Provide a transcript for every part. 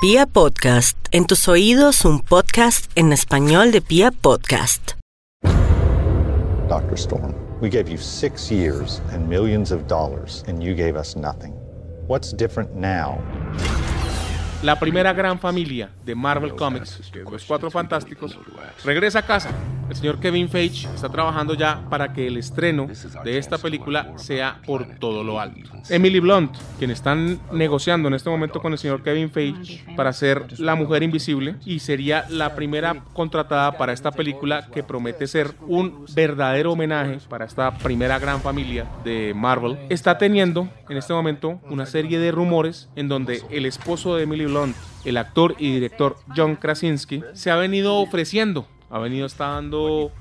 Pia Podcast, en tus oídos un podcast en español de Pia Podcast. Dr. Storm, we gave you six years and millions of dollars, and you gave us nothing. What's different now? La primera gran familia de Marvel Comics, los Cuatro Fantásticos, regresa a casa. El señor Kevin Feige está trabajando ya para que el estreno de esta película sea por todo lo alto. Emily Blunt, quien están negociando en este momento con el señor Kevin Feige para ser la mujer invisible y sería la primera contratada para esta película que promete ser un verdadero homenaje para esta primera gran familia de Marvel, está teniendo en este momento una serie de rumores en donde el esposo de Emily El actor y director John Krasinski, se ha venido ofreciendo ha venido estando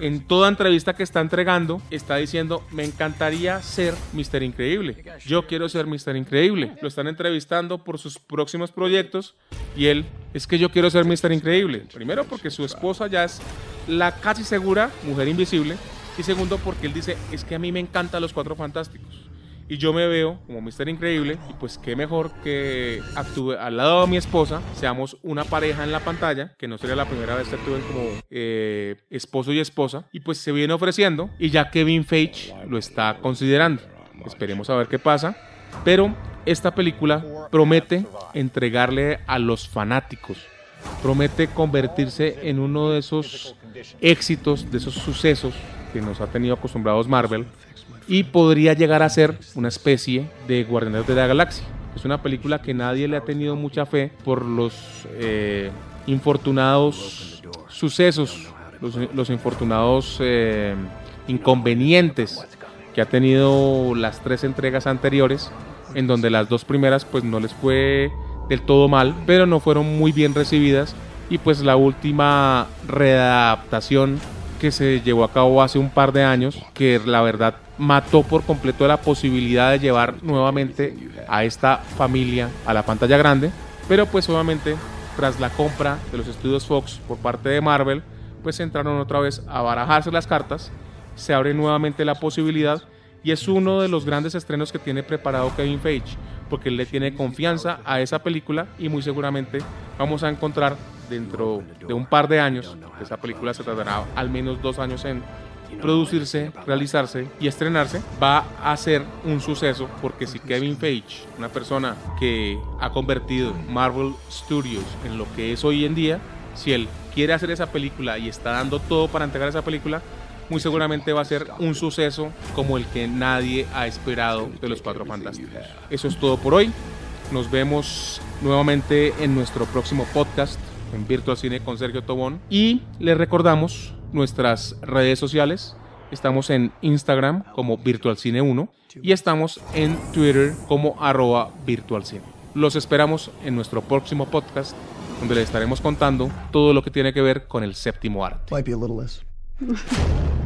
en toda entrevista que está entregando, está diciendo, me encantaría ser Mr. Increíble. Yo quiero ser Mr. Increíble. Lo están entrevistando por sus próximos proyectos y él, es que yo quiero ser Mr. Increíble. Primero porque su esposa ya es la casi segura mujer invisible y segundo porque él dice, es que a mí me encantan los cuatro fantásticos y yo me veo como Mister Increíble y pues qué mejor que actúe al lado de mi esposa, seamos una pareja en la pantalla, que no sería la primera vez que actúen como eh, esposo y esposa, y pues se viene ofreciendo y ya Kevin Feige lo está considerando. Esperemos a ver qué pasa, pero esta película promete entregarle a los fanáticos, promete convertirse en uno de esos éxitos, de esos sucesos que nos ha tenido acostumbrados Marvel y podría llegar a ser una especie de Guardianes de la Galaxia. Es una película que nadie le ha tenido mucha fe por los eh, infortunados sucesos, los, infortunados eh, inconvenientes que ha tenido las tres entregas anteriores, en donde las dos primeras pues no les fue del todo mal, pero no fueron muy bien recibidas y pues la última readaptación que se llevó a cabo hace un par de años, que la verdad mató por completo la posibilidad de llevar nuevamente a esta familia a la pantalla grande, pero pues obviamente tras la compra de los estudios Fox por parte de Marvel, pues entraron otra vez a barajarse las cartas, se abre nuevamente la posibilidad y es uno de los grandes estrenos que tiene preparado Kevin Feige, porque él le tiene confianza a esa película y muy seguramente vamos a encontrar dentro de un par de años, esa película se tardará al menos dos años en producirse, realizarse y estrenarse, va a ser un suceso porque si Kevin Feige, una persona que ha convertido Marvel Studios en lo que es hoy en día, si él quiere hacer esa película y está dando todo para entregar esa película, muy seguramente va a ser un suceso como el que nadie ha esperado de los Cuatro Fantásticos. Eso es todo por hoy. Nos vemos nuevamente en nuestro próximo podcast en Virtual Cine con Sergio Tobón. Y les recordamos nuestras redes sociales. Estamos en Instagram como Virtual Cine 1 y estamos en Twitter como arroba Virtual Cine. Los esperamos en nuestro próximo podcast donde les estaremos contando todo lo que tiene que ver con el séptimo arte.